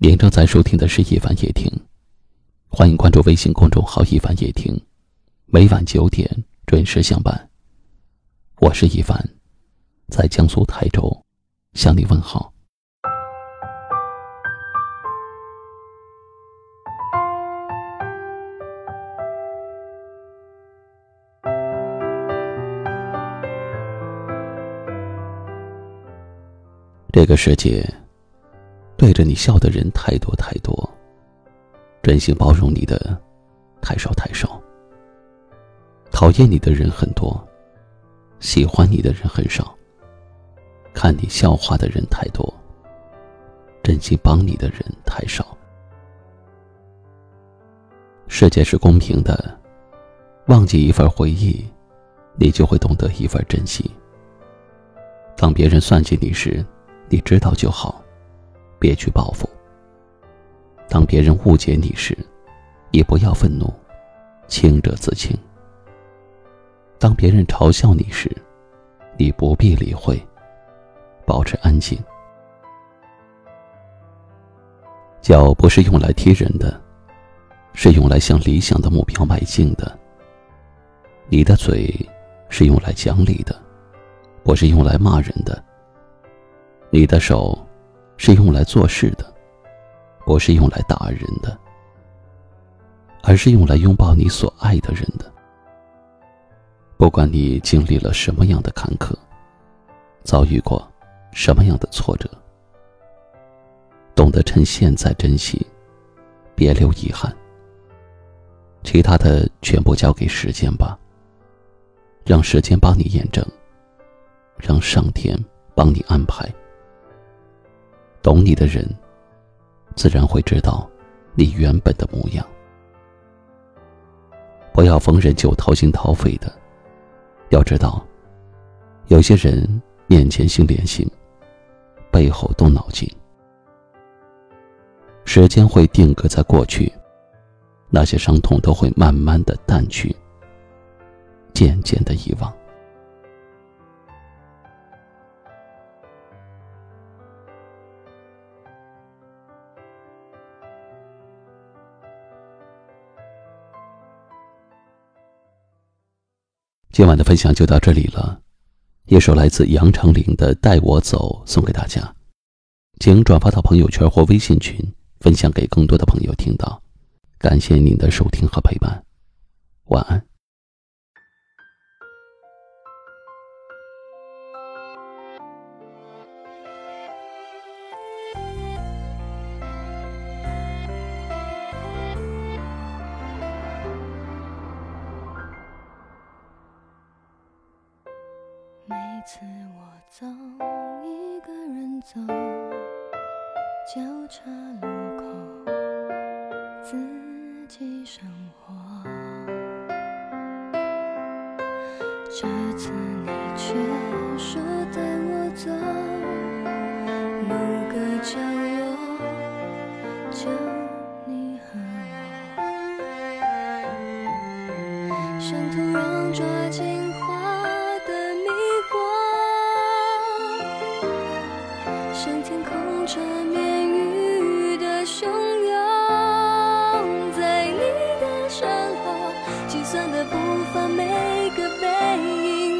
您正在收听的是《一凡夜听》，欢迎关注微信公众号“一凡夜听”，每晚九点准时相伴。我是一凡，在江苏台州向你问好。这个世界。对着你笑的人太多太多，真心包容你的太少太少。讨厌你的人很多，喜欢你的人很少。看你笑话的人太多，真心帮你的人太少。世界是公平的，忘记一份回忆，你就会懂得一份珍惜。当别人算计你时，你知道就好。别去报复。当别人误解你时，也不要愤怒，清者自清。当别人嘲笑你时，你不必理会，保持安静。脚不是用来踢人的，是用来向理想的目标迈进的。你的嘴是用来讲理的，不是用来骂人的。你的手。是用来做事的，不是用来打人的，而是用来拥抱你所爱的人的。不管你经历了什么样的坎坷，遭遇过什么样的挫折，懂得趁现在珍惜，别留遗憾。其他的全部交给时间吧，让时间帮你验证，让上天帮你安排。懂你的人，自然会知道你原本的模样。不要逢人就掏心掏肺的，要知道，有些人面前心连心，背后动脑筋。时间会定格在过去，那些伤痛都会慢慢的淡去，渐渐的遗忘。今晚的分享就到这里了，一首来自杨丞琳的《带我走》送给大家，请转发到朋友圈或微信群，分享给更多的朋友听到。感谢您的收听和陪伴，晚安。每次我走，一个人走，交叉路口，自己生活。这次你却说带我走，某个角落，就你和我，像突然抓紧的步伐，每个背影，